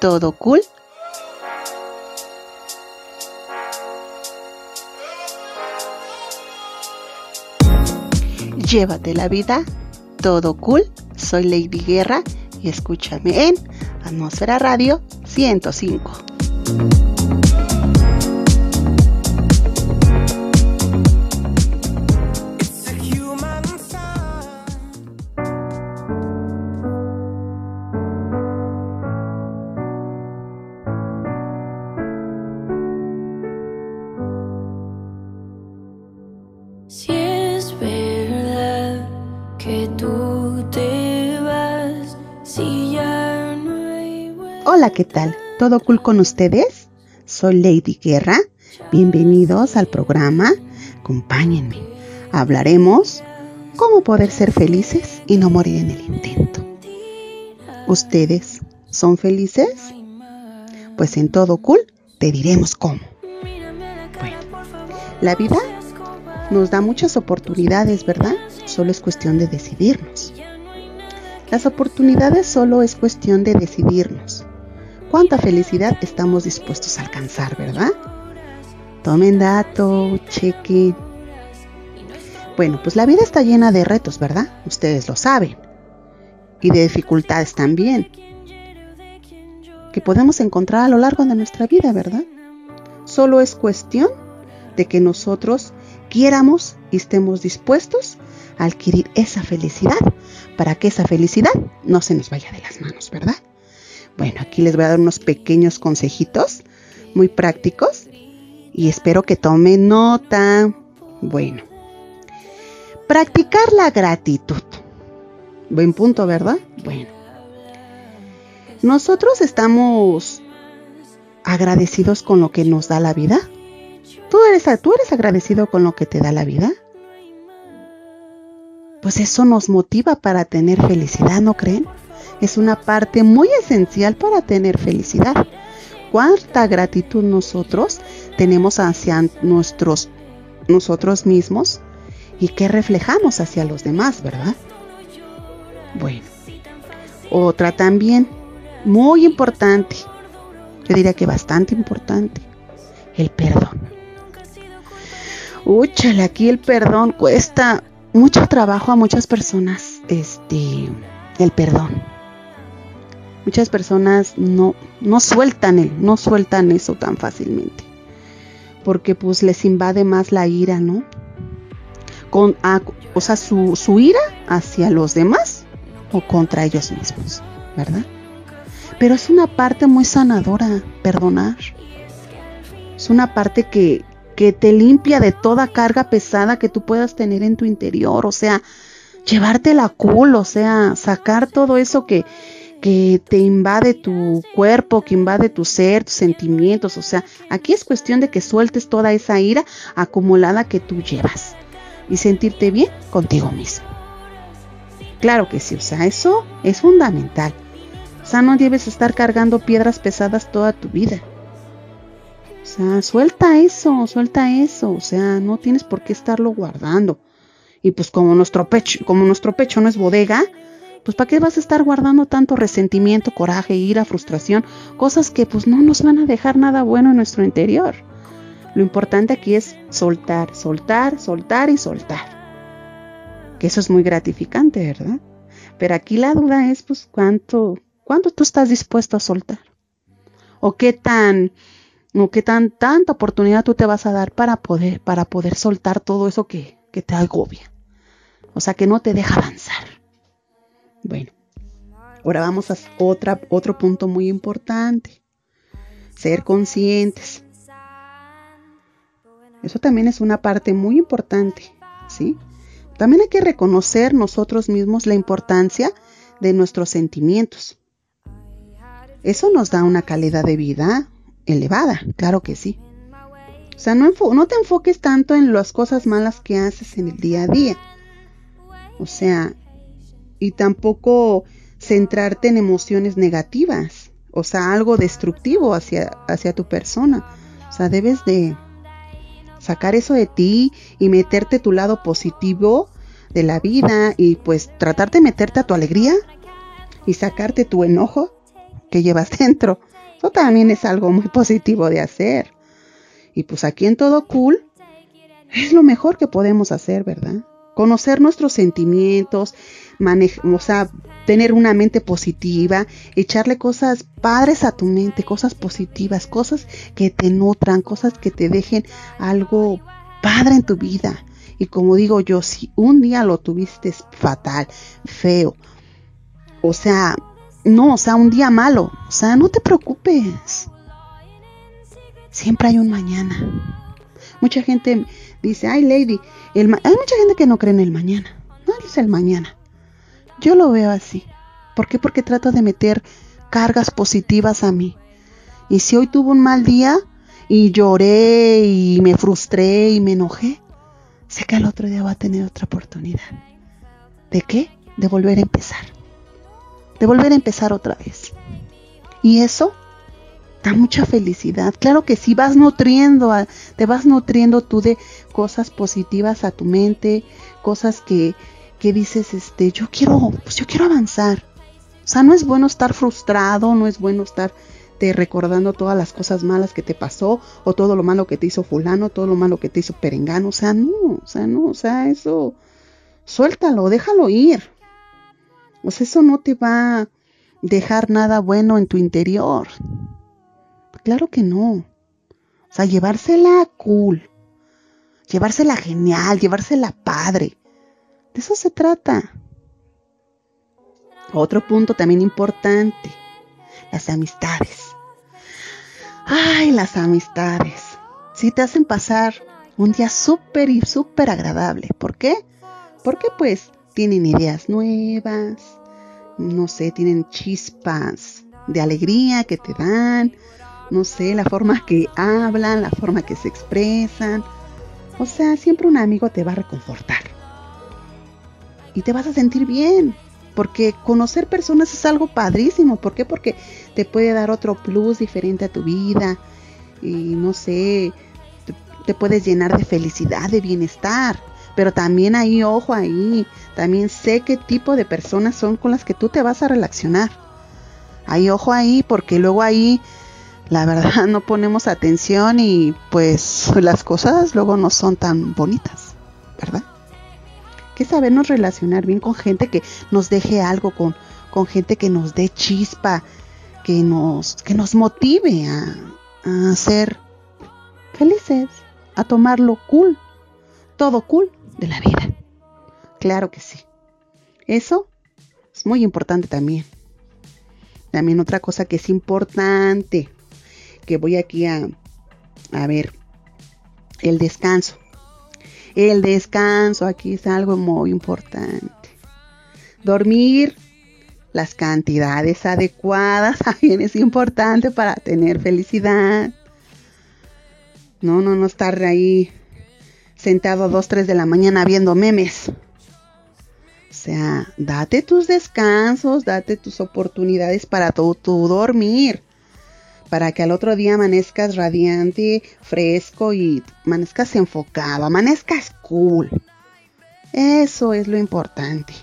¿Todo cool? Llévate la vida, todo cool. Soy Lady Guerra y escúchame en Atmósfera Radio 105. ¿Qué tal? ¿Todo cool con ustedes? Soy Lady Guerra. Bienvenidos al programa. Acompáñenme. Hablaremos cómo poder ser felices y no morir en el intento. ¿Ustedes son felices? Pues en Todo Cool te diremos cómo. Bueno, la vida nos da muchas oportunidades, ¿verdad? Solo es cuestión de decidirnos. Las oportunidades solo es cuestión de decidirnos cuánta felicidad estamos dispuestos a alcanzar, ¿verdad? Tomen dato, cheque. Bueno, pues la vida está llena de retos, ¿verdad? Ustedes lo saben. Y de dificultades también. Que podemos encontrar a lo largo de nuestra vida, ¿verdad? Solo es cuestión de que nosotros quiéramos y estemos dispuestos a adquirir esa felicidad para que esa felicidad no se nos vaya de las manos, ¿verdad? Bueno, aquí les voy a dar unos pequeños consejitos muy prácticos y espero que tomen nota. Bueno, practicar la gratitud. Buen punto, ¿verdad? Bueno. Nosotros estamos agradecidos con lo que nos da la vida. ¿Tú eres, ¿Tú eres agradecido con lo que te da la vida? Pues eso nos motiva para tener felicidad, ¿no creen? Es una parte muy esencial para tener felicidad. ¿Cuánta gratitud nosotros tenemos hacia nuestros, nosotros mismos y qué reflejamos hacia los demás, verdad? Bueno, otra también, muy importante, yo diría que bastante importante, el perdón. Úchale, aquí el perdón cuesta mucho trabajo a muchas personas, este, el perdón muchas personas no, no sueltan el, no sueltan eso tan fácilmente. Porque pues les invade más la ira, ¿no? Con, o sea, su, su ira hacia los demás o contra ellos mismos, ¿verdad? Pero es una parte muy sanadora, perdonar. Es una parte que, que te limpia de toda carga pesada que tú puedas tener en tu interior, o sea, llevarte la cool, o sea, sacar todo eso que, que te invade tu cuerpo, que invade tu ser, tus sentimientos. O sea, aquí es cuestión de que sueltes toda esa ira acumulada que tú llevas y sentirte bien contigo mismo. Claro que sí, o sea, eso es fundamental. O sea, no debes estar cargando piedras pesadas toda tu vida. O sea, suelta eso, suelta eso. O sea, no tienes por qué estarlo guardando. Y pues como nuestro pecho, como nuestro pecho no es bodega, pues ¿para qué vas a estar guardando tanto resentimiento, coraje, ira, frustración? Cosas que pues no nos van a dejar nada bueno en nuestro interior. Lo importante aquí es soltar, soltar, soltar y soltar. Que eso es muy gratificante, ¿verdad? Pero aquí la duda es pues cuánto, cuánto tú estás dispuesto a soltar. O qué tan, o qué tan tanta oportunidad tú te vas a dar para poder, para poder soltar todo eso que, que te agobia. O sea, que no te deja avanzar. Bueno, ahora vamos a otro punto muy importante. Ser conscientes. Eso también es una parte muy importante, ¿sí? También hay que reconocer nosotros mismos la importancia de nuestros sentimientos. Eso nos da una calidad de vida elevada, claro que sí. O sea, no te enfoques tanto en las cosas malas que haces en el día a día. O sea, y tampoco centrarte en emociones negativas, o sea, algo destructivo hacia, hacia tu persona. O sea, debes de sacar eso de ti y meterte tu lado positivo de la vida y pues tratar de meterte a tu alegría y sacarte tu enojo que llevas dentro. Eso también es algo muy positivo de hacer. Y pues aquí en todo cool es lo mejor que podemos hacer, ¿verdad? Conocer nuestros sentimientos, o sea, tener una mente positiva, echarle cosas padres a tu mente, cosas positivas, cosas que te nutran, cosas que te dejen algo padre en tu vida. Y como digo yo, si un día lo tuviste fatal, feo, o sea, no, o sea, un día malo, o sea, no te preocupes. Siempre hay un mañana. Mucha gente dice, ay, lady, hay mucha gente que no cree en el mañana. No es el mañana. Yo lo veo así. ¿Por qué? Porque trato de meter cargas positivas a mí. Y si hoy tuve un mal día y lloré y me frustré y me enojé, sé que el otro día va a tener otra oportunidad. ¿De qué? De volver a empezar. De volver a empezar otra vez. Y eso da mucha felicidad. Claro que sí, vas nutriendo, te vas nutriendo tú de cosas positivas a tu mente, cosas que, que dices, este, yo quiero, pues yo quiero avanzar. O sea, no es bueno estar frustrado, no es bueno estar te recordando todas las cosas malas que te pasó, o todo lo malo que te hizo fulano, todo lo malo que te hizo perengano. O sea, no, o sea, no, o sea, eso, suéltalo, déjalo ir. O sea, eso no te va a dejar nada bueno en tu interior. Claro que no. O sea, llevársela cool, llevársela genial, llevársela padre. De eso se trata. Otro punto también importante, las amistades. Ay, las amistades. Sí te hacen pasar un día súper y súper agradable. ¿Por qué? Porque pues tienen ideas nuevas, no sé, tienen chispas de alegría que te dan, no sé, la forma que hablan, la forma que se expresan. O sea, siempre un amigo te va a reconfortar. Y te vas a sentir bien. Porque conocer personas es algo padrísimo. ¿Por qué? Porque te puede dar otro plus diferente a tu vida. Y no sé, te, puedes llenar de felicidad, de bienestar. Pero también ahí, ojo ahí, también sé qué tipo de personas son con las que tú te vas a relacionar. Ahí, ojo ahí, porque luego ahí la verdad no ponemos atención y pues las cosas luego no son tan bonitas, ¿verdad? Que sabernos relacionar bien con gente que nos deje algo, con, con gente que nos dé chispa, que nos, que nos motive a, a ser felices, a tomarlo cool, todo cool de la vida. Claro que sí. Eso es muy importante también. También otra cosa que es importante que voy aquí a, a ver, el descanso. El descanso aquí es algo muy importante. Dormir las cantidades adecuadas también es importante para tener felicidad. No, no, no estar ahí sentado a 2, 3 de la mañana viendo memes. O sea, date tus descansos, date tus oportunidades para tu, tu dormir para que al otro día amanezcas radiante, fresco y amanezcas enfocado, amanezcas cool. Eso es lo importante.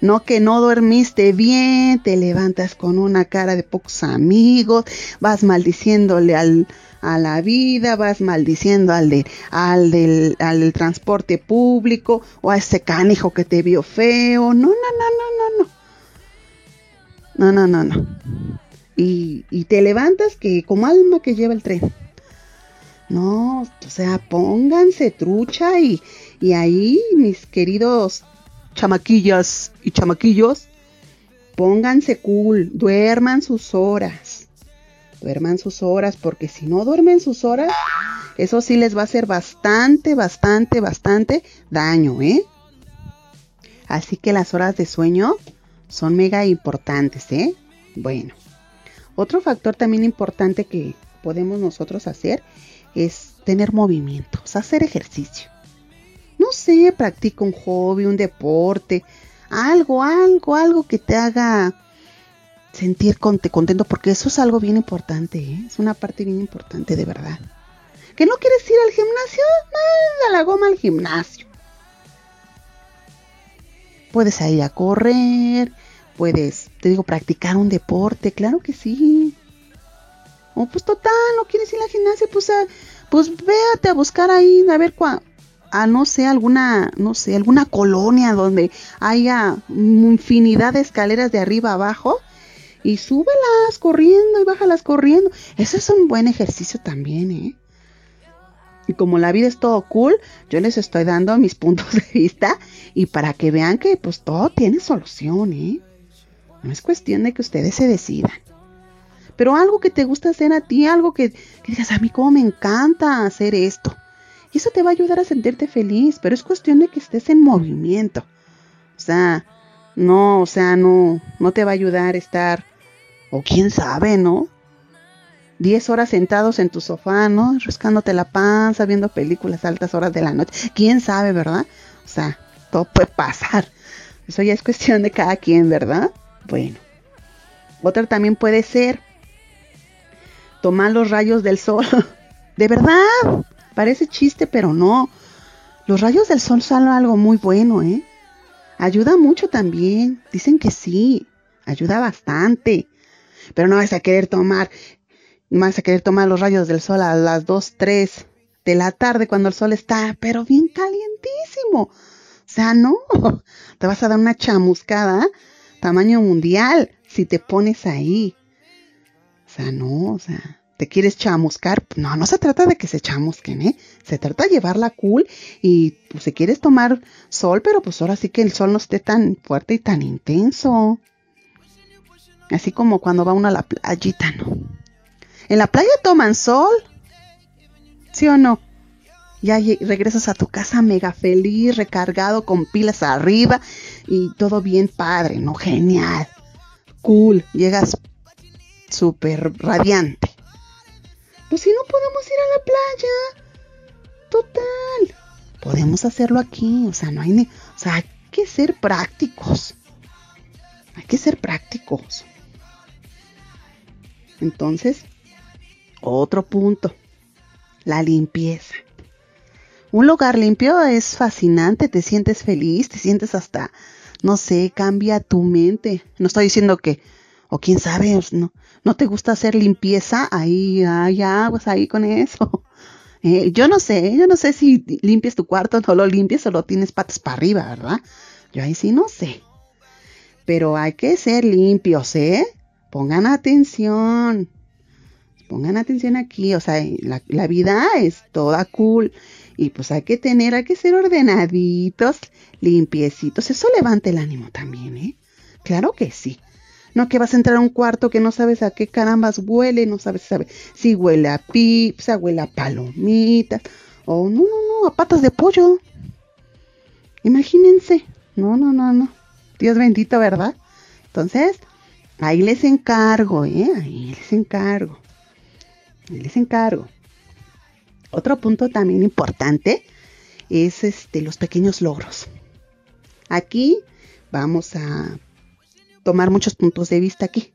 No que no dormiste bien, te levantas con una cara de pocos amigos, vas maldiciéndole al, a la vida, vas maldiciendo al, de, al, del, al del transporte público o a ese canijo que te vio feo. No, no, no, no, no, no. No, no, no, no y, te levantas que como alma que lleva el tren. No, o sea, pónganse trucha y, y ahí, mis queridos chamaquillas y chamaquillos, pónganse cool, duerman sus horas. Duerman sus horas, porque si no duermen sus horas, eso sí les va a hacer bastante, bastante, bastante daño, ¿eh? Así que las horas de sueño son mega importantes, ¿eh? Bueno. Otro factor también importante que podemos nosotros hacer es tener movimiento, hacer ejercicio. No sé, practica un hobby, un deporte, algo, algo, algo que te haga sentir contento, porque eso es algo bien importante, ¿eh? es una parte bien importante de verdad. ¿Que no quieres ir al gimnasio? Nada, la goma al gimnasio. Puedes ir a correr, puedes, te digo, practicar un deporte, claro que sí. O pues total, no quieres ir a la gimnasia, pues, pues véate a buscar ahí, a ver cuál a no sé, alguna, no sé, alguna colonia donde haya infinidad de escaleras de arriba abajo y súbelas corriendo y bájalas corriendo. Eso es un buen ejercicio también, ¿eh? Y como la vida es todo cool, yo les estoy dando mis puntos de vista y para que vean que pues todo tiene solución, ¿eh? No es cuestión de que ustedes se decidan. Pero algo que te gusta hacer a ti, algo que, digas, a mí como me encanta hacer esto. Y eso te va a ayudar a sentirte feliz, pero es cuestión de que estés en movimiento. O sea, no, o sea, no, no te va a ayudar estar, o quién sabe, ¿no? Diez horas sentados en tu sofá, ¿no? Rascándote la panza, viendo películas a altas horas de la noche. ¿Quién sabe, verdad? O sea, todo puede pasar. Eso ya es cuestión de cada quien, ¿verdad? Bueno. Otra también puede ser tomar los rayos del sol. de verdad. Parece chiste, pero no. Los rayos del sol son algo muy bueno, ¿eh? Ayuda mucho también. Dicen que sí. Ayuda bastante. Pero no vas a querer tomar, no vas a querer tomar los rayos del sol a las 2, 3 de la tarde cuando el sol está, pero bien calientísimo. O sea, no. Te vas a dar una chamuscada tamaño mundial si te pones ahí. O sea, no, o sea, te quieres chamuscar, no, no se trata de que se chamusquen, ¿eh? Se trata de llevarla cool y pues si quieres tomar sol, pero pues ahora sí que el sol no esté tan fuerte y tan intenso. Así como cuando va uno a la playita, ¿no? En la playa toman sol, ¿sí o no? Ya regresas a tu casa mega feliz, recargado, con pilas arriba y todo bien padre, ¿no? Genial, cool, llegas súper radiante. Pues si no podemos ir a la playa. Total. Podemos hacerlo aquí. O sea, no hay ni. O sea, hay que ser prácticos. Hay que ser prácticos. Entonces, otro punto. La limpieza. Un lugar limpio es fascinante, te sientes feliz, te sientes hasta, no sé, cambia tu mente. No estoy diciendo que o quién sabe, no, no te gusta hacer limpieza, ahí hay aguas ahí con eso. Eh, yo no sé, yo no sé si limpias tu cuarto, no lo limpias o lo tienes patas para arriba, ¿verdad? Yo ahí sí no sé. Pero hay que ser limpios, ¿eh? Pongan atención. Pongan atención aquí, o sea, la vida es toda cool. Y pues hay que tener, hay que ser ordenaditos, limpiecitos. Eso levanta el ánimo también, ¿eh? Claro que sí. No que vas a entrar a un cuarto que no sabes a qué carambas huele, no sabes si huele a pizza, huele a palomitas, o no, no, no, a patas de pollo. Imagínense. No, no, no, no. Dios bendito, ¿verdad? Entonces, ahí les encargo, ¿eh? Ahí les encargo. Ahí les encargo. Otro punto también importante es este los pequeños logros. Aquí vamos a tomar muchos puntos de vista aquí.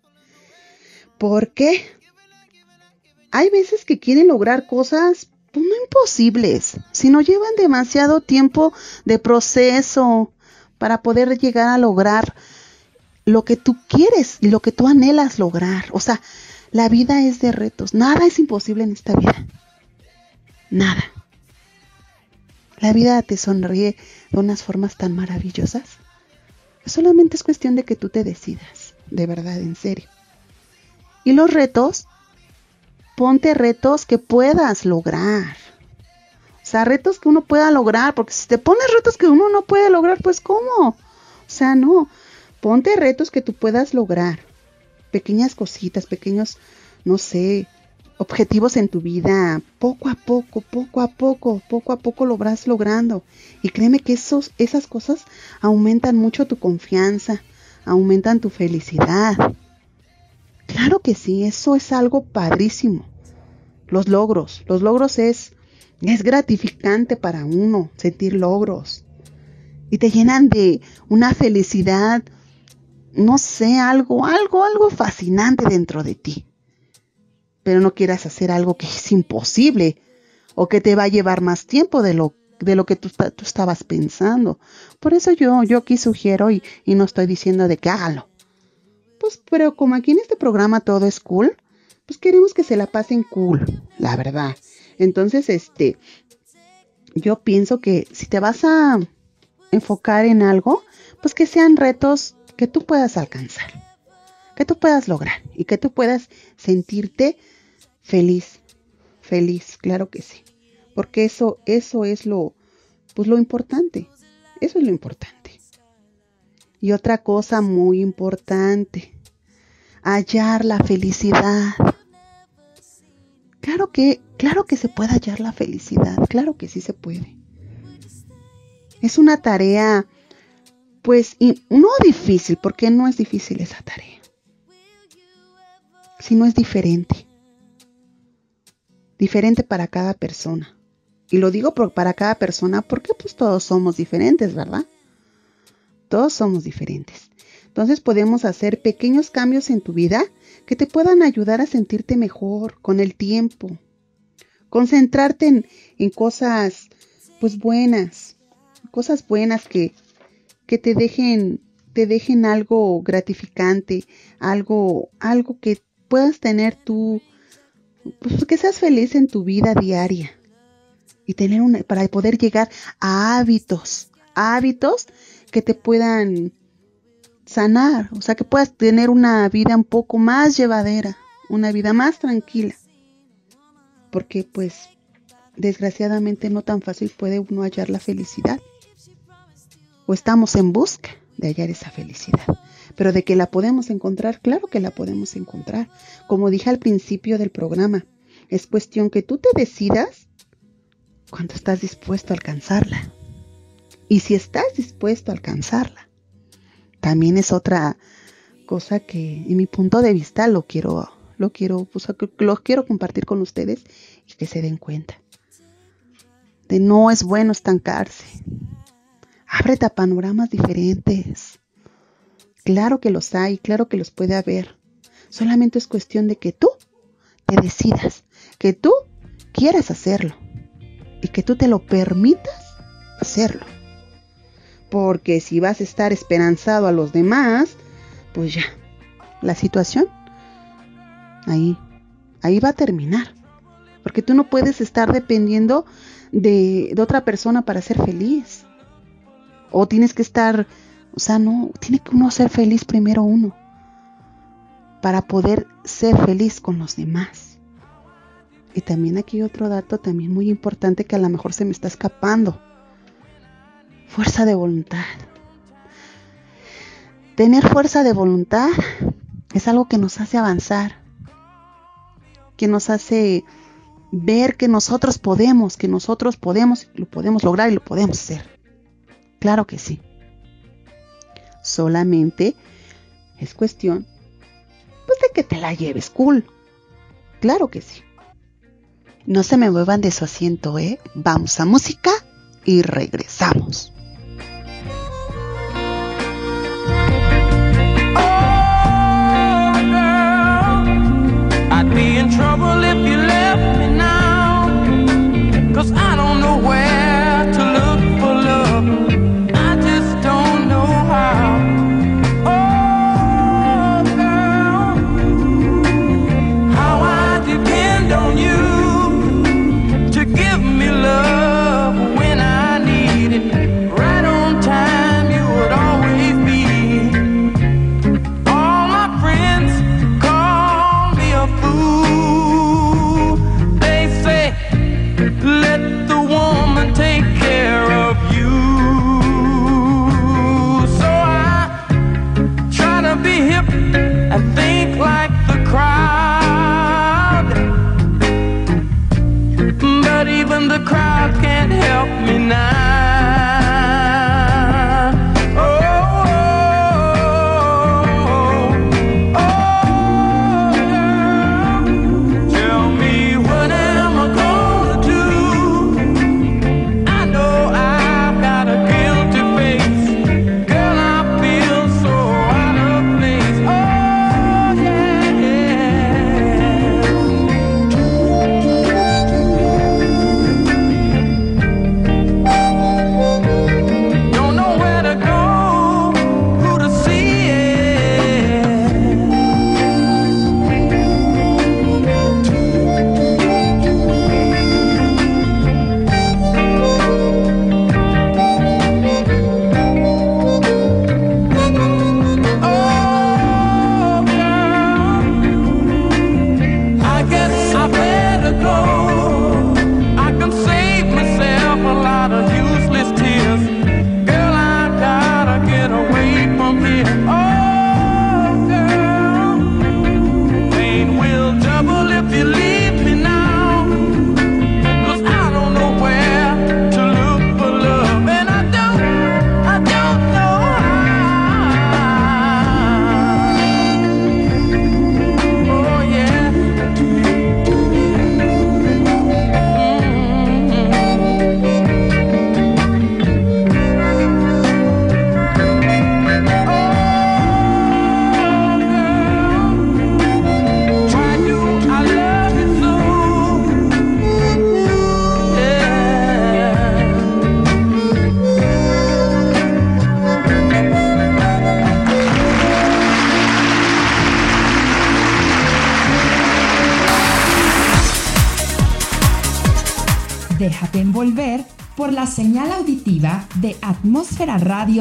Porque hay veces que quieren lograr cosas pues, no imposibles, llevan demasiado tiempo de proceso para poder llegar a lograr lo que tú quieres y lo que tú anhelas lograr. O sea, la vida es de retos. Nada es imposible en esta vida. Nada. La vida te sonríe de unas formas tan maravillosas Solamente es cuestión de que tú te decidas, de verdad, en serio. Y los retos, ponte retos que puedas lograr. O sea, retos que uno pueda lograr, porque si te pones retos que uno no puede lograr, pues ¿cómo? O sea, no. Ponte retos que tú puedas lograr. Pequeñas cositas, pequeños, no sé, objetivos en tu vida, poco a poco, poco a poco, poco a poco lo vas logrando. Y créeme que esos, esas cosas aumentan mucho tu confianza, aumentan tu felicidad. Claro que sí, eso es algo padrísimo. Los logros, los logros es, es gratificante para uno sentir logros. Y te llenan de una felicidad, no sé, algo, algo, algo fascinante dentro de ti pero no quieras hacer algo que es imposible o que te va a llevar más tiempo de lo, de lo que tú, estabas pensando. Por eso yo, yo aquí sugiero y, y, no estoy diciendo de que hágalo. pues, pero como aquí en este programa todo es cool, pues queremos que se la pasen cool, la verdad. Entonces, este, yo pienso que si te vas a enfocar en algo, pues que sean retos que tú puedas alcanzar, que tú puedas lograr y que tú puedas sentirte feliz, feliz, claro que sí, porque eso, eso es lo, pues lo importante, eso es lo importante. Y otra cosa muy importante, hallar la felicidad. Claro que, claro que se puede hallar la felicidad, claro que sí se puede. Es una tarea, pues, no difícil, porque no es difícil esa tarea, sino es diferente. Diferente para cada persona. Y lo digo para cada persona porque pues todos somos diferentes, ¿verdad? Todos somos diferentes. Entonces podemos hacer pequeños cambios en tu vida que te puedan ayudar a sentirte mejor con el tiempo. Concentrarte en, en cosas pues buenas, cosas buenas que, que te dejen, te dejen algo gratificante, algo, algo que puedas tener tú, pues que seas feliz en tu vida diaria y tener una, para poder llegar a hábitos, hábitos que te puedan sanar, o sea, que puedas tener una vida un poco más llevadera, una vida más tranquila. Porque pues desgraciadamente no tan fácil puede uno hallar la felicidad. O estamos en busca de hallar esa felicidad. Pero de que la podemos encontrar, claro que la podemos encontrar. Como dije al principio del programa, es cuestión que tú te decidas cuando estás dispuesto a alcanzarla. Y si estás dispuesto a alcanzarla, también es otra cosa que en mi punto de vista lo quiero lo quiero pues, lo quiero compartir con ustedes y que se den cuenta de no es bueno estancarse ábrete a panoramas diferentes claro que los hay claro que los puede haber solamente es cuestión de que tú te decidas que tú quieras hacerlo y que tú te lo permitas hacerlo. Porque si vas a estar esperanzado a los demás, pues ya, la situación ahí, ahí va a terminar. Porque tú no puedes estar dependiendo de, de otra persona para ser feliz. O tienes que estar, o sea, no, tiene que uno ser feliz primero uno. Para poder ser feliz con los demás. Y también aquí otro dato también muy importante que a lo mejor se me está escapando. Fuerza de voluntad. Tener fuerza de voluntad es algo que nos hace avanzar, que nos hace ver que nosotros podemos, que nosotros podemos, lo podemos lograr y lo podemos hacer. Claro que sí. Solamente es cuestión pues de que te la lleves cool. Claro que sí. No se me muevan de su asiento, ¿eh? Vamos a música y regresamos.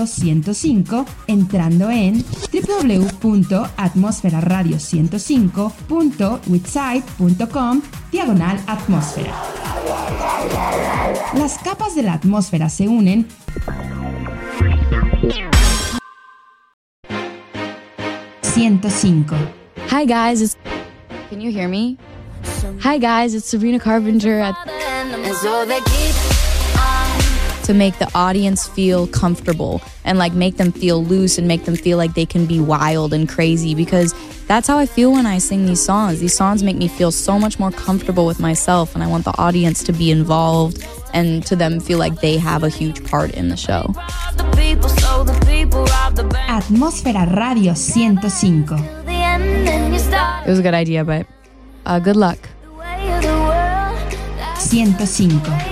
Radio 105 entrando en www.atmosferaradio105.witsite.com diagonal atmósfera. Las capas de la atmósfera se unen ...105. Hi guys, it's... Can you hear me? Hi guys, it's Sabrina Carpenter at... to make the audience feel comfortable and like make them feel loose and make them feel like they can be wild and crazy because that's how I feel when I sing these songs. These songs make me feel so much more comfortable with myself and I want the audience to be involved and to them feel like they have a huge part in the show. Atmósfera Radio 105. It was a good idea, but uh, good luck. 105.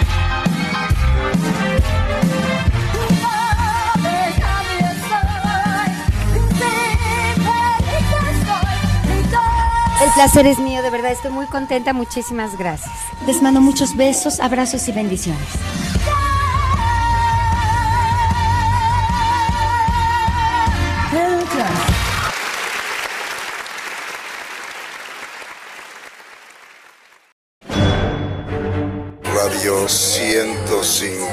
Placer es mío, de verdad, estoy muy contenta, muchísimas gracias. Les mando muchos besos, abrazos y bendiciones. Radio 105.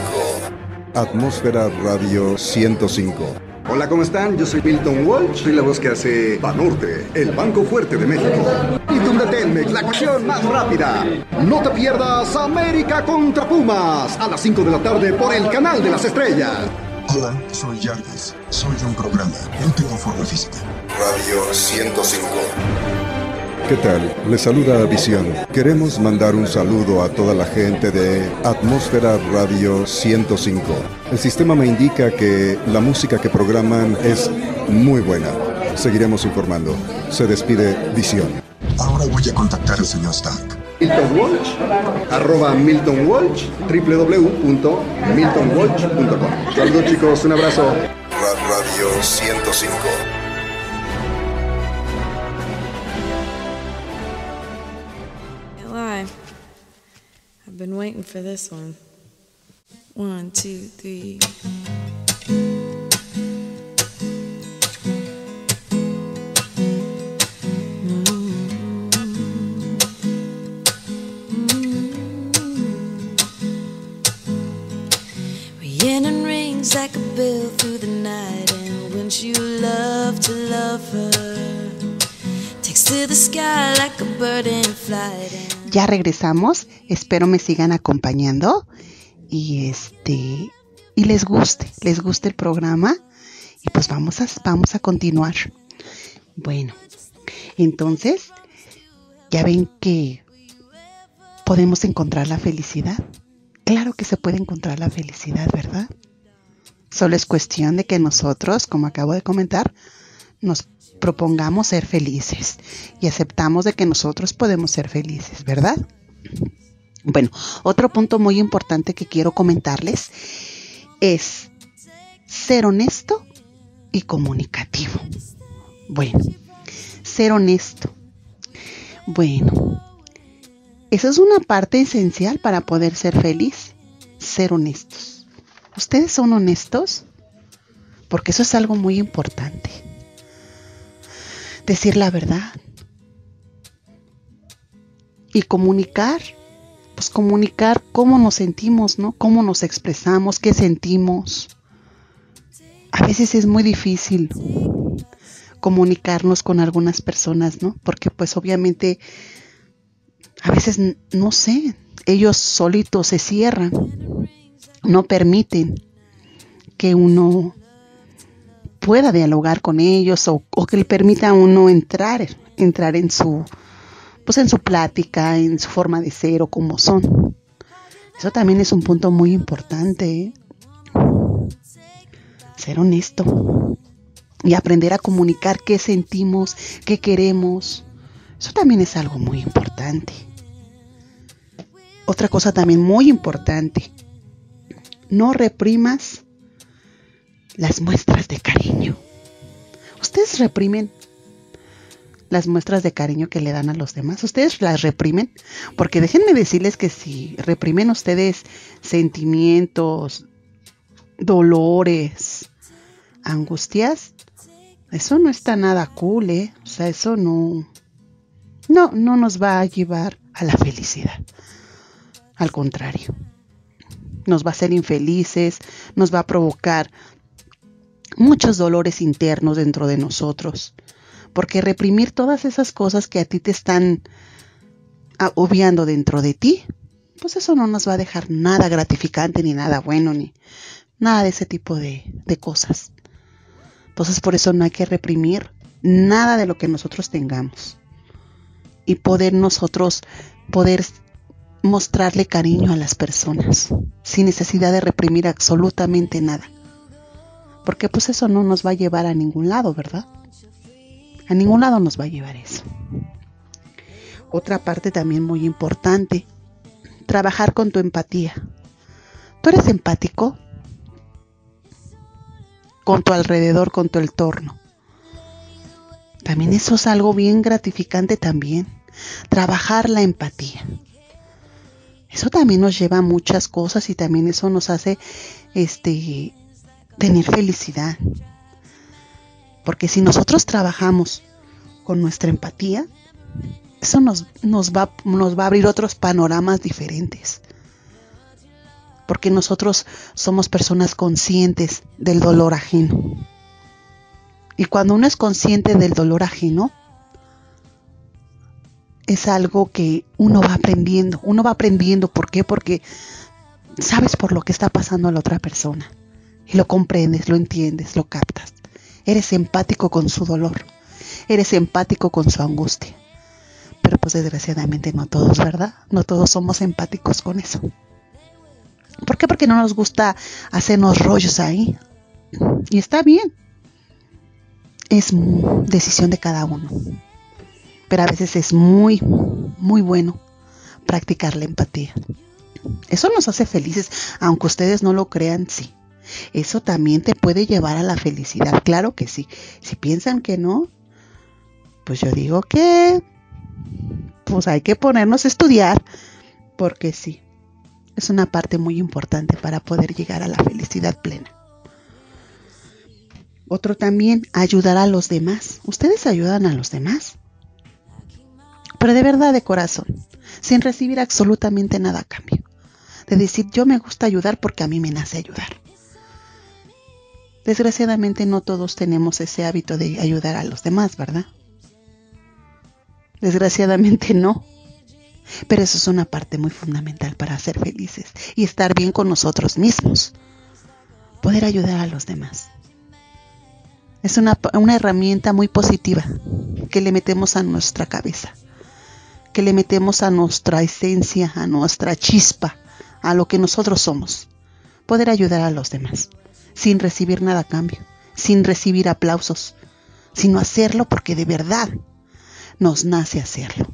Atmósfera Radio 105. Hola, ¿cómo están? Yo soy Milton Walsh, soy la voz que hace Banorte, el Banco Fuerte de México. Y tú Telmex, la cuestión más rápida. No te pierdas América contra Pumas a las 5 de la tarde por el canal de las estrellas. Hola, soy Jarvis. Soy un programa. No tengo forma física. Radio 105. ¿Qué tal? Les saluda Visión. Queremos mandar un saludo a toda la gente de Atmósfera Radio 105. El sistema me indica que la música que programan es muy buena. Seguiremos informando. Se despide Visión. Ahora voy a contactar al señor Stark. Milton Walsh, arroba Milton Walsh, www.miltonwalsh.com. Saludos chicos, un abrazo. Radio 105. Been waiting for this one. One, two, three. rings like a bell through the night, and wouldn't you love to love her? Takes to the sky like a bird in flight. Ya regresamos, espero me sigan acompañando y este y les guste, les guste el programa y pues vamos a vamos a continuar. Bueno, entonces ya ven que podemos encontrar la felicidad. Claro que se puede encontrar la felicidad, ¿verdad? Solo es cuestión de que nosotros, como acabo de comentar, nos propongamos ser felices y aceptamos de que nosotros podemos ser felices, ¿verdad? Bueno, otro punto muy importante que quiero comentarles es ser honesto y comunicativo. Bueno, ser honesto. Bueno, esa es una parte esencial para poder ser feliz, ser honestos. ¿Ustedes son honestos? Porque eso es algo muy importante. Decir la verdad. Y comunicar, pues comunicar cómo nos sentimos, ¿no? Cómo nos expresamos, qué sentimos. A veces es muy difícil comunicarnos con algunas personas, ¿no? Porque pues obviamente a veces, no sé, ellos solitos se cierran, no permiten que uno pueda dialogar con ellos o, que le permita a uno entrar, entrar en su, pues en su plática, en su forma de ser o como son. Eso también es un punto muy importante. ¿eh? Ser honesto y aprender a comunicar qué sentimos, qué queremos. Eso también es algo muy importante. Otra cosa también muy importante. No reprimas las muestras de cariño. Ustedes reprimen las muestras de cariño que le dan a los demás. Ustedes las reprimen. Porque déjenme decirles que si reprimen ustedes sentimientos, dolores, angustias, eso no está nada cool, ¿eh? O sea, eso no, no, no nos va a llevar a la felicidad. Al contrario, nos va a hacer infelices, nos va a provocar muchos dolores internos dentro de nosotros. Porque reprimir todas esas cosas que a ti te están obviando dentro de ti, pues eso no nos va a dejar nada gratificante, ni nada bueno, ni nada de ese tipo de, cosas. Entonces por eso no hay que reprimir nada de lo que nosotros tengamos. Y poder nosotros, poder mostrarle cariño a las personas, sin necesidad de reprimir absolutamente nada. Porque pues eso no nos va a llevar a ningún lado, ¿verdad? A ningún lado nos va a llevar eso. Otra parte también muy importante, trabajar con tu empatía. ¿Tú eres empático? con tu alrededor, con tu entorno. También eso es algo bien gratificante también. Trabajar la empatía. Eso también nos lleva a muchas cosas y también eso nos hace este tener felicidad. Porque si nosotros trabajamos con nuestra empatía, eso nos, nos, va, nos va a abrir otros panoramas diferentes porque nosotros somos personas conscientes del dolor ajeno. Y cuando uno es consciente del dolor ajeno, es algo que uno va aprendiendo. Uno va aprendiendo, ¿por qué? Porque sabes por lo que está pasando a la otra persona. Y lo comprendes, lo entiendes, lo captas. Eres empático con su dolor. Eres empático con su angustia. Pero pues desgraciadamente no todos, ¿verdad? No todos somos empáticos con eso. ¿Por qué? Porque no nos gusta hacernos rollos ahí. Y está bien. Es decisión de cada uno. Pero a veces es muy, muy bueno practicar la empatía. Eso nos hace felices, aunque ustedes no lo crean, sí. Eso también te puede llevar a la felicidad, claro que sí. Si piensan que no, pues yo digo que pues hay que ponernos a estudiar, porque sí, es una parte muy importante para poder llegar a la felicidad plena. Otro también, ayudar a los demás. ¿Ustedes ayudan a los demás? Pero de verdad, de corazón, sin recibir absolutamente nada a cambio. De decir, yo me gusta ayudar porque a mí me nace ayudar. Desgraciadamente no todos tenemos ese hábito de ayudar a los demás, ¿verdad? Desgraciadamente no. Pero eso es una parte muy fundamental para ser felices y estar bien con nosotros mismos. Poder ayudar a los demás. Es una, una herramienta muy positiva que le metemos a nuestra cabeza, que le metemos a nuestra esencia, a nuestra chispa, a lo que nosotros somos. Poder ayudar a los demás, sin recibir nada a cambio, sin recibir aplausos, sino hacerlo porque de verdad nos nace hacerlo.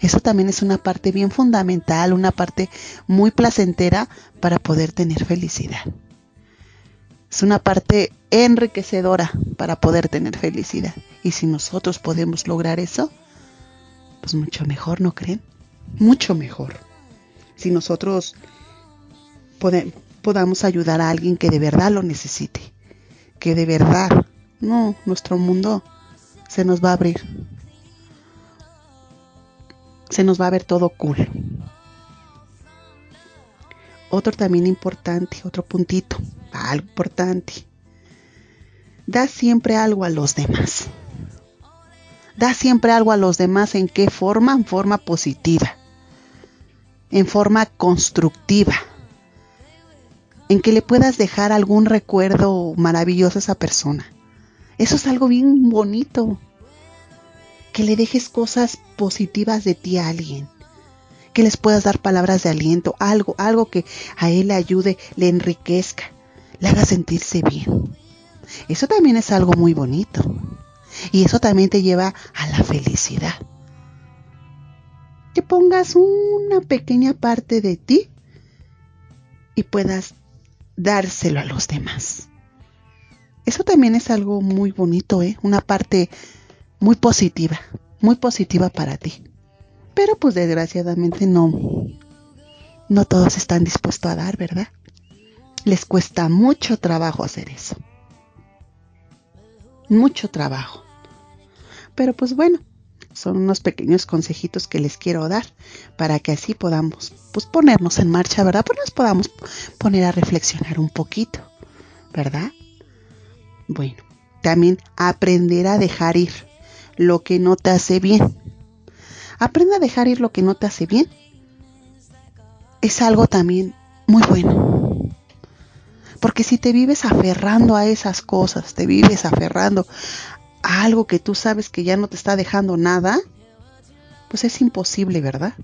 Eso también es una parte bien fundamental, una parte muy placentera para poder tener felicidad. Es una parte enriquecedora para poder tener felicidad. Y si nosotros podemos lograr eso, pues mucho mejor, ¿no creen? Mucho mejor. Si nosotros podamos ayudar a alguien que de verdad lo necesite, que de verdad, no, nuestro mundo se nos va a abrir. Se nos va a ver todo cool. Otro también importante, otro puntito, algo importante. Da siempre algo a los demás. Da siempre algo a los demás en qué forma? En forma positiva. En forma constructiva. En que le puedas dejar algún recuerdo maravilloso a esa persona. Eso es algo bien bonito. Que le dejes cosas positivas de ti a alguien que les puedas dar palabras de aliento, algo, algo que a él le ayude, le enriquezca, le haga sentirse bien. Eso también es algo muy bonito. Y eso también te lleva a la felicidad. Que pongas una pequeña parte de ti y puedas dárselo a los demás. Eso también es algo muy bonito, ¿eh? Una parte muy positiva, muy positiva para ti. Pero pues desgraciadamente no, no todos están dispuestos a dar, ¿verdad? Les cuesta mucho trabajo hacer eso. Mucho trabajo. Pero pues bueno, son unos pequeños consejitos que les quiero dar para que así podamos pues ponernos en marcha, ¿verdad? Pues nos podamos poner a reflexionar un poquito, ¿verdad? Bueno, también aprender a dejar ir lo que no te hace bien Aprende a dejar ir lo que no te hace bien. Es algo también muy bueno. Porque si te vives aferrando a esas cosas, te vives aferrando algo que tú sabes que ya no te está dejando nada, pues es imposible, ¿verdad?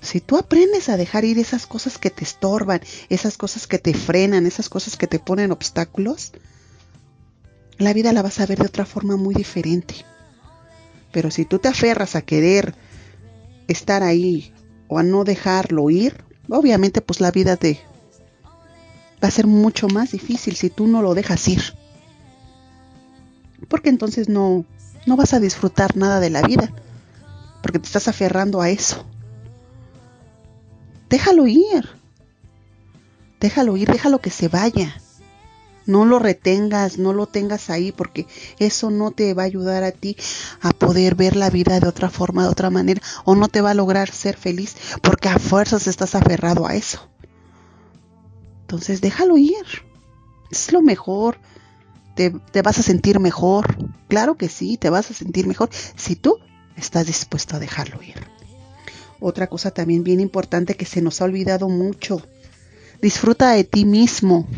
Si tú aprendes a dejar ir esas cosas que te estorban, esas cosas que te frenan, esas cosas que te ponen obstáculos, la vida la vas a ver de otra forma muy diferente. Pero si tú te aferras a querer estar ahí o a no dejarlo ir, obviamente pues la vida te va a ser mucho más difícil si tú no lo dejas ir. Porque entonces no no vas a disfrutar nada de la vida, porque te estás aferrando a eso. Déjalo ir. Déjalo ir, déjalo que se vaya. No lo retengas, no lo tengas ahí, porque eso no te va a ayudar a ti a poder ver la vida de otra forma, de otra manera, o no te va a lograr ser feliz, porque a fuerzas estás aferrado a eso. Entonces déjalo ir. Es lo mejor. Te, vas a sentir mejor. Claro que sí, te vas a sentir mejor si tú estás dispuesto a dejarlo ir. Otra cosa también bien importante que se nos ha olvidado mucho. Disfruta de ti mismo.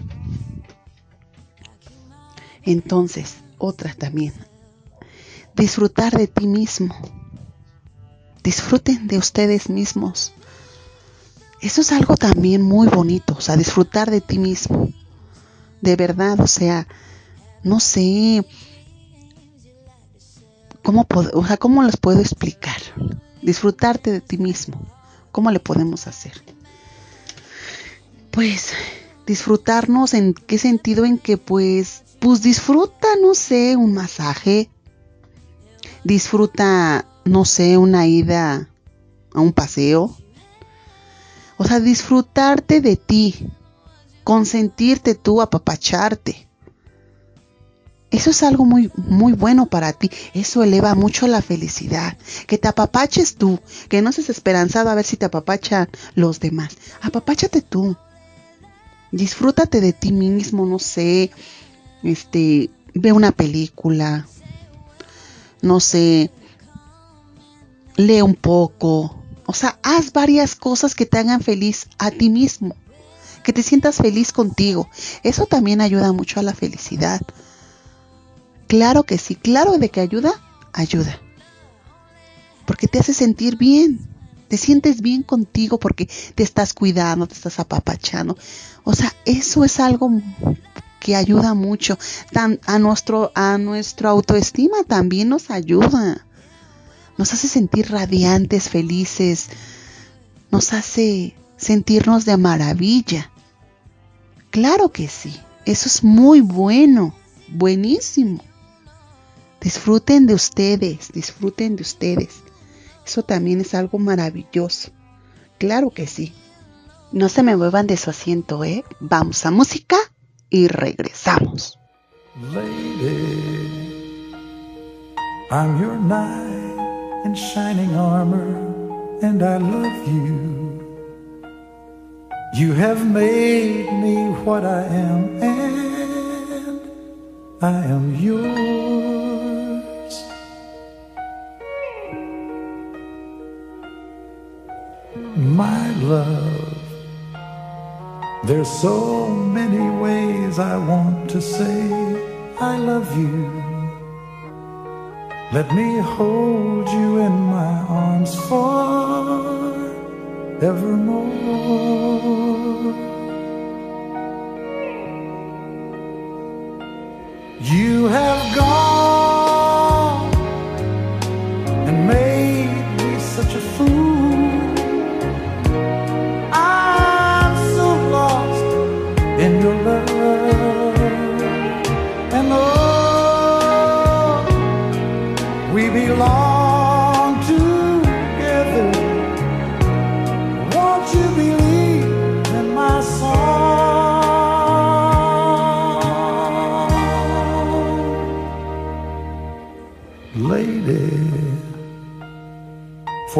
Entonces, otra también. Disfrutar de ti mismo. Disfruten de ustedes mismos. Eso es algo también muy bonito, o sea, disfrutar de ti mismo. De verdad, o sea, no sé cómo, o sea, cómo les puedo explicar. Disfrutarte de ti mismo. ¿Cómo le podemos hacer? Pues disfrutarnos en qué sentido en que pues pues disfruta, no sé, un masaje, disfruta, no sé, una ida a un paseo. O sea, disfrutarte de ti, consentirte tú, apapacharte. Eso es algo muy, muy bueno para ti. Eso eleva mucho la felicidad. Que te apapaches tú. Que no seas esperanzado a ver si te apapachan los demás. Apapáchate tú. Disfrútate de ti mismo, no sé este, ve una película, no sé, lee un poco, o sea, haz varias cosas que te hagan feliz a ti mismo, que te sientas feliz contigo. Eso también ayuda mucho a la felicidad. Claro que sí, claro de que ayuda, ayuda. Porque te hace sentir bien, te sientes bien contigo porque te estás cuidando, te estás apapachando. O sea, eso es algo que ayuda mucho. a, nuestro, a nuestra autoestima también nos ayuda. Nos hace sentir radiantes, felices. Nos hace sentirnos de maravilla. Claro que sí. Eso es muy bueno, buenísimo. Disfruten de ustedes, disfruten de ustedes. Eso también es algo maravilloso. Claro que sí. No se me muevan de su asiento, ¿eh? Vamos a música y regresamos. Lady, I'm your knight in shining armor, and I love you. You have made me what I am, and I am yours. My love, there's so many ways I want to say I love you. Let me hold you in my arms forevermore. You have gone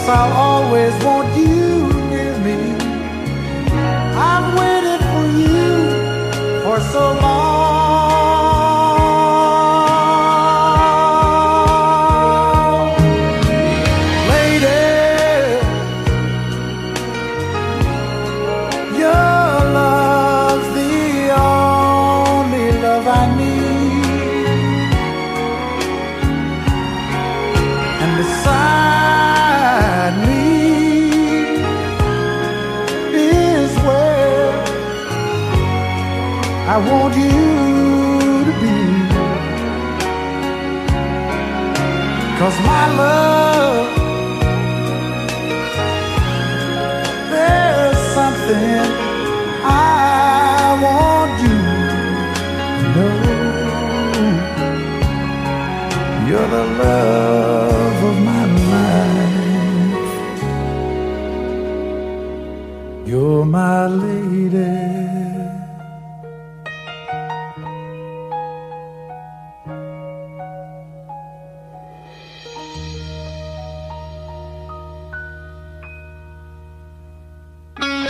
Yes, I'll always want you near me. I've waited for you for so long.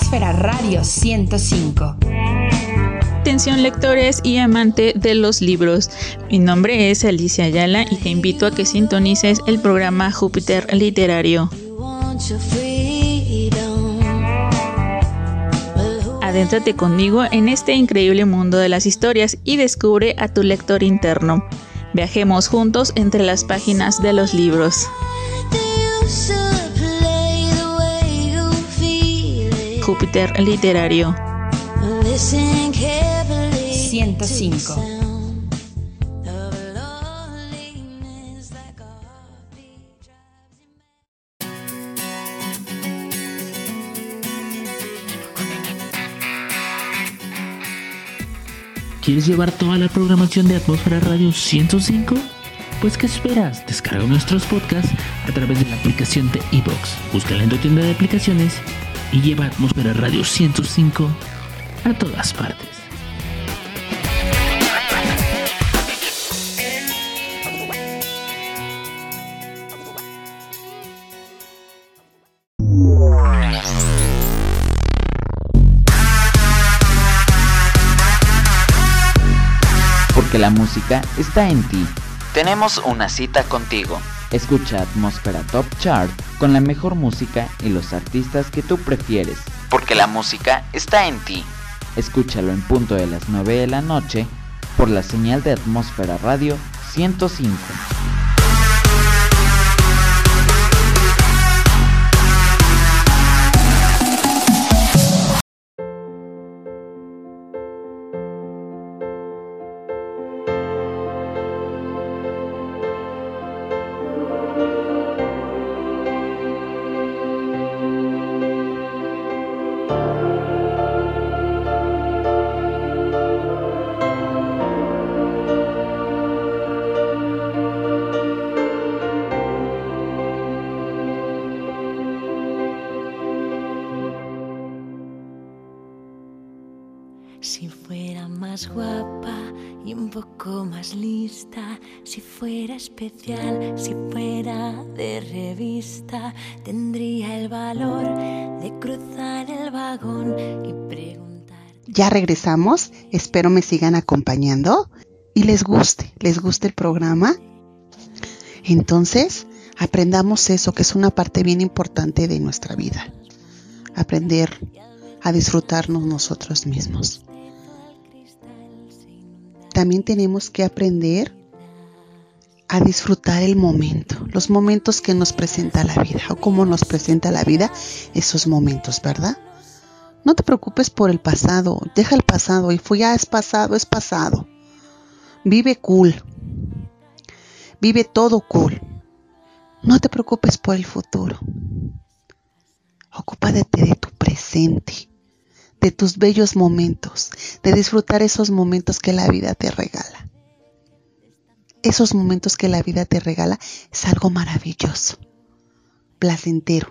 Atmósfera Radio 105. Atención lectores y amante de los libros. Mi nombre es Alicia Ayala y te invito a que sintonices el programa Júpiter Literario. Adéntrate conmigo en este increíble mundo de las historias y descubre a tu lector interno. Viajemos juntos entre las páginas de los libros. Júpiter Literario. 105. ¿Quieres llevar toda la programación de Atmósfera Radio 105? Pues ¿qué esperas? Descarga nuestros podcasts a través de la aplicación de iBox. Búscala en tu tienda de aplicaciones y lleva Atmósfera Radio 105 a todas partes. Porque la música está en ti. Tenemos una cita contigo. Escucha Atmósfera Top Chart con la mejor música y los artistas que tú prefieres. Porque la música está en ti. Escúchalo en punto de las 9 de la noche por la señal de Atmósfera Radio 105. Especial, si fuera de revista, tendría el valor de cruzar el vagón y preguntar. Ya regresamos, espero me sigan acompañando y les guste, les guste el programa. Entonces, aprendamos eso, que es una parte bien importante de nuestra vida. Aprender a disfrutarnos nosotros mismos. También tenemos que aprender a disfrutar el momento, los momentos que nos presenta la vida o cómo nos presenta la vida esos momentos, ¿verdad? No te preocupes por el pasado, deja el pasado y fue ya es pasado, es pasado. Vive cool. Vive todo cool. No te preocupes por el futuro. Ocúpate de tu presente, de tus bellos momentos, de disfrutar esos momentos que la vida te regala. Esos momentos que la vida te regala es algo maravilloso, placentero.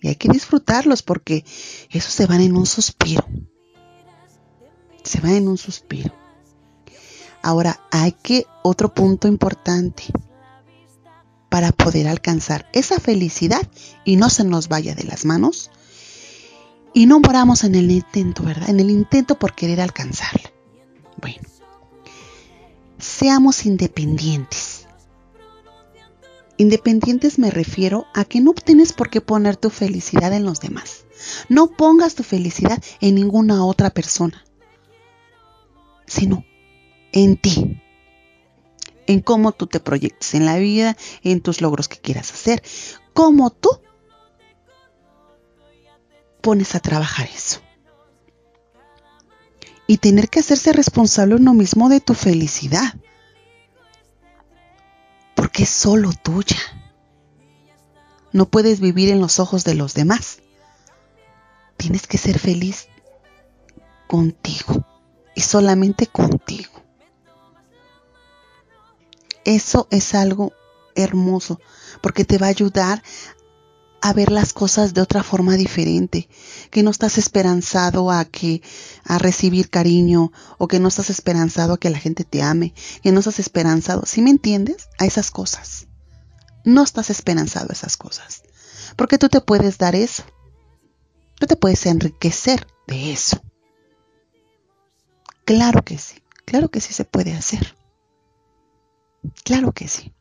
Y hay que disfrutarlos porque esos se van en un suspiro. Se van en un suspiro. Ahora, hay que, otro punto importante, para poder alcanzar esa felicidad y no se nos vaya de las manos y no moramos en el intento, ¿verdad? En el intento por querer alcanzarla. Bueno, seamos independientes. Independientes me refiero a que no tienes por qué poner tu felicidad en los demás. No pongas tu felicidad en ninguna otra persona, sino en ti en cómo tú te proyectes en la vida, en tus logros que quieras hacer, cómo tú pones a trabajar eso. Y tener que hacerse responsable uno mismo de tu felicidad. Porque es solo tuya. No puedes vivir en los ojos de los demás. Tienes que ser feliz contigo y solamente contigo. Eso es algo hermoso porque te va a ayudar a ver las cosas de otra forma diferente, que no estás esperanzado a que a recibir cariño o que no estás esperanzado a que la gente te ame, que no estás esperanzado, ¿sí me entiendes? A esas cosas. No estás esperanzado a esas cosas, porque tú te puedes dar eso. Tú te puedes enriquecer de eso. Claro que sí, claro que sí se puede hacer. Claro que sí.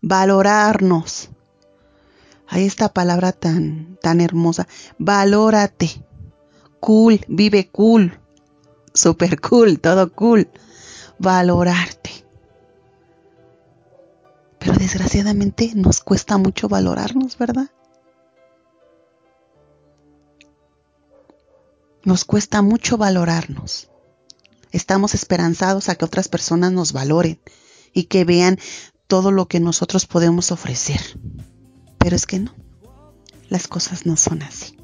Valorarnos. Hay esta palabra tan, tan hermosa. Valórate. Cool, vive cool. Super cool, todo cool. Valorarte. Pero desgraciadamente nos cuesta mucho valorarnos, ¿verdad? Nos cuesta mucho valorarnos. Estamos esperanzados a que otras personas nos valoren y que vean todo lo que nosotros podemos ofrecer. Pero es que no. Las cosas no son así.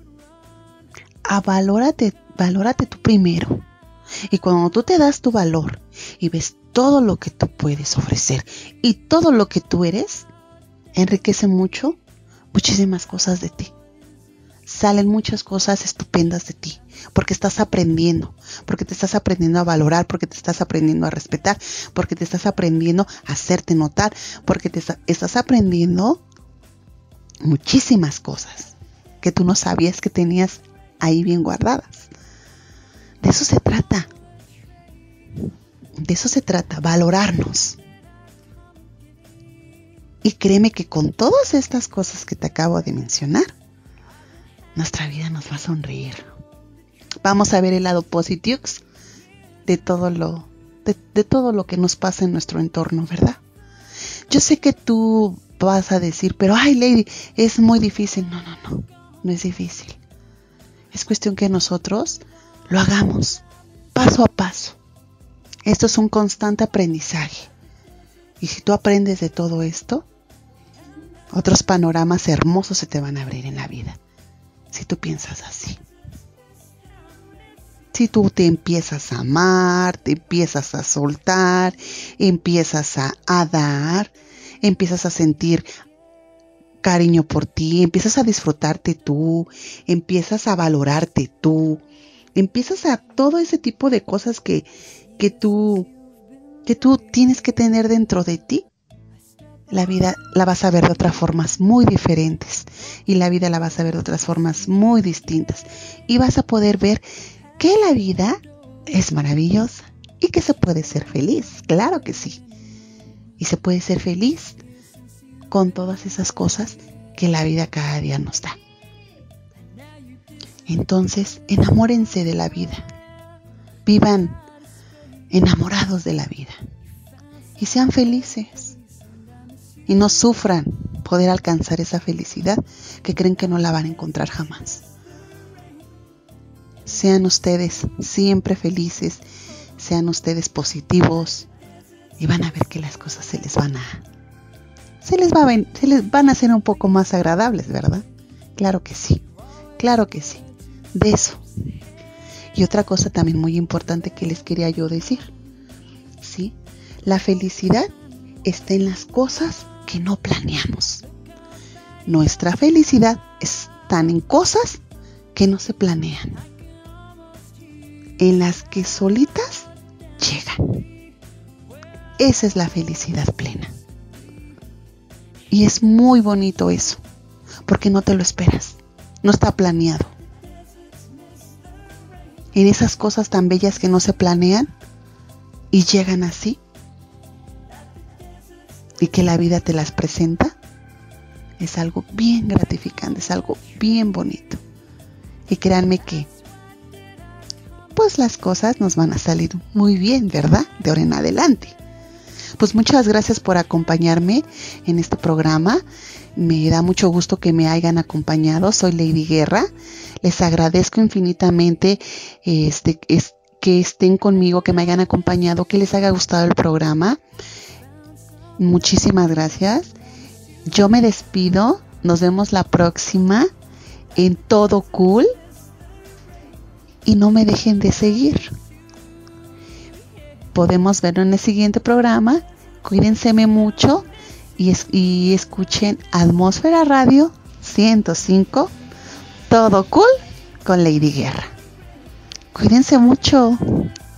A valórate, valórate tú primero. Y cuando tú te das tu valor y ves todo lo que tú puedes ofrecer y todo lo que tú eres, enriquece mucho muchísimas cosas de ti. Salen muchas cosas estupendas de ti, porque estás aprendiendo, porque te estás aprendiendo a valorar, porque te estás aprendiendo a respetar, porque te estás aprendiendo a hacerte notar, porque te estás aprendiendo muchísimas cosas que tú no sabías que tenías ahí bien guardadas. De eso se trata. De eso se trata, valorarnos. Y créeme que con todas estas cosas que te acabo de mencionar, nuestra vida nos va a sonreír. Vamos a ver el lado positivo de todo lo de, de, todo lo que nos pasa en nuestro entorno, ¿verdad? Yo sé que tú vas a decir, pero ay, Lady, es muy difícil. No, no, no, no es difícil. Es cuestión que nosotros lo hagamos paso a paso. Esto es un constante aprendizaje. Y si tú aprendes de todo esto, otros panoramas hermosos se te van a abrir en la vida. Si tú piensas así. Si tú te empiezas a amar, te empiezas a soltar, empiezas a, dar, empiezas a sentir cariño por ti, empiezas a disfrutarte tú, empiezas a valorarte tú, empiezas a todo ese tipo de cosas que, que tú que tú tienes que tener dentro de ti. La vida la vas a ver de otras formas muy diferentes y la vida la vas a ver de otras formas muy distintas. Y vas a poder ver que la vida es maravillosa y que se puede ser feliz, claro que sí. Y se puede ser feliz con todas esas cosas que la vida cada día nos da. Entonces, enamórense de la vida. Vivan enamorados de la vida. Y sean felices. Y no sufran poder alcanzar esa felicidad que creen que no la van a encontrar jamás. Sean ustedes siempre felices, sean ustedes positivos y van a ver que las cosas se les van a se les, va a se les van a hacer un poco más agradables, ¿verdad? Claro que sí, claro que sí. De eso. Y otra cosa también muy importante que les quería yo decir. ¿Sí? La felicidad está en las cosas que no planeamos. Nuestra felicidad está en cosas que no se planean. En las que solitas. Esa es la felicidad plena. Y es muy bonito eso, porque no te lo esperas, no está planeado. En esas cosas tan bellas que no se planean y llegan así, y que la vida te las presenta, es algo bien gratificante, es algo bien bonito. Y créanme que, pues las cosas nos van a salir muy bien, ¿verdad? De ahora en adelante. Pues muchas gracias por acompañarme en este programa. Me da mucho gusto que me hayan acompañado. Soy Lady Guerra. Les agradezco infinitamente este, que estén conmigo, que me hayan acompañado, que les haya gustado el programa. Muchísimas gracias. Yo me despido. Nos vemos la próxima en Todo Cool. Y no me dejen de seguir podemos verlo en el siguiente programa. Cuídense mucho y, escuchen Atmósfera Radio 105. Todo cool con Lady Guerra. Cuídense mucho.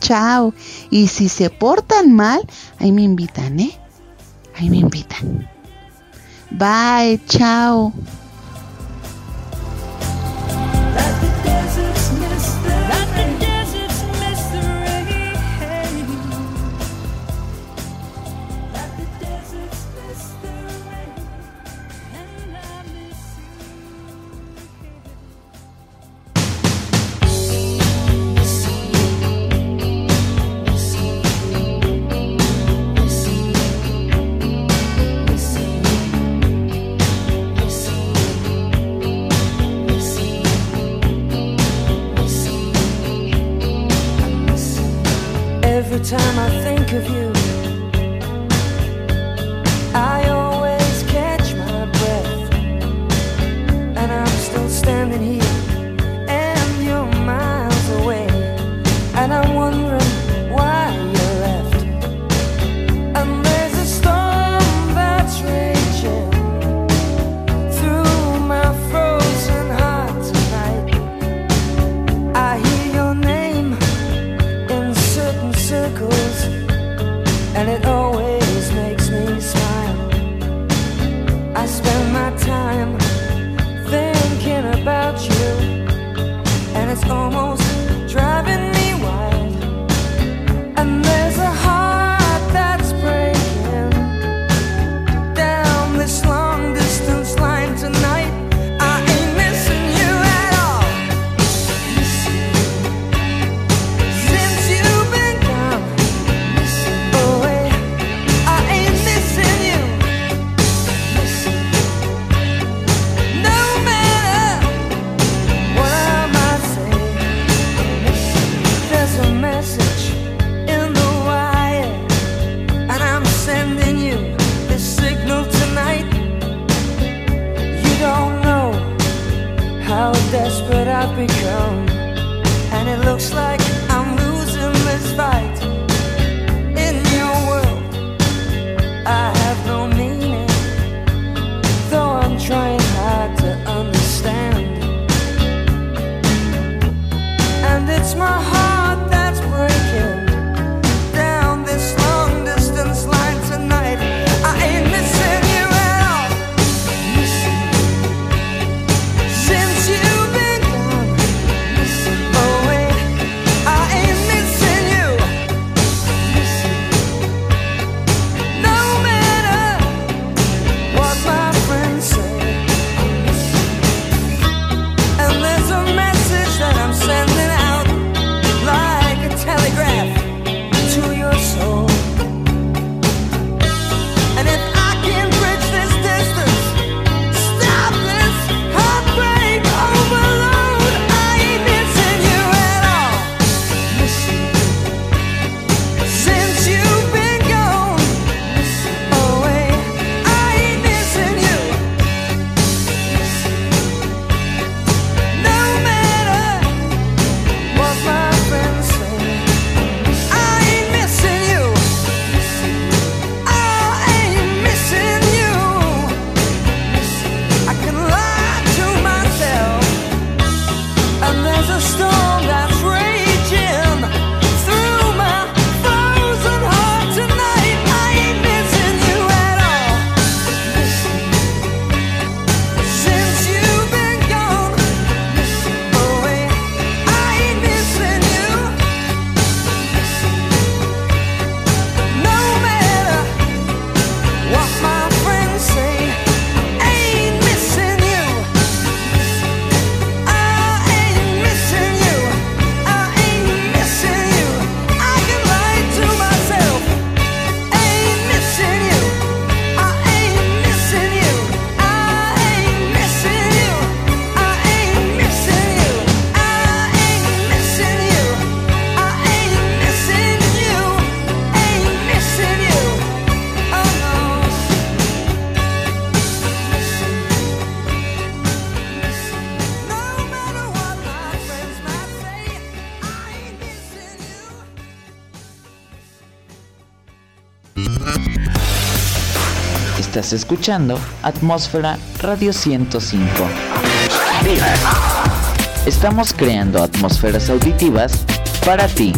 Chao. Y si se portan mal, ahí me invitan, ¿eh? Ahí me invitan. Bye, chao. Escuchando Atmósfera Radio 105. Estamos creando atmósferas auditivas para ti.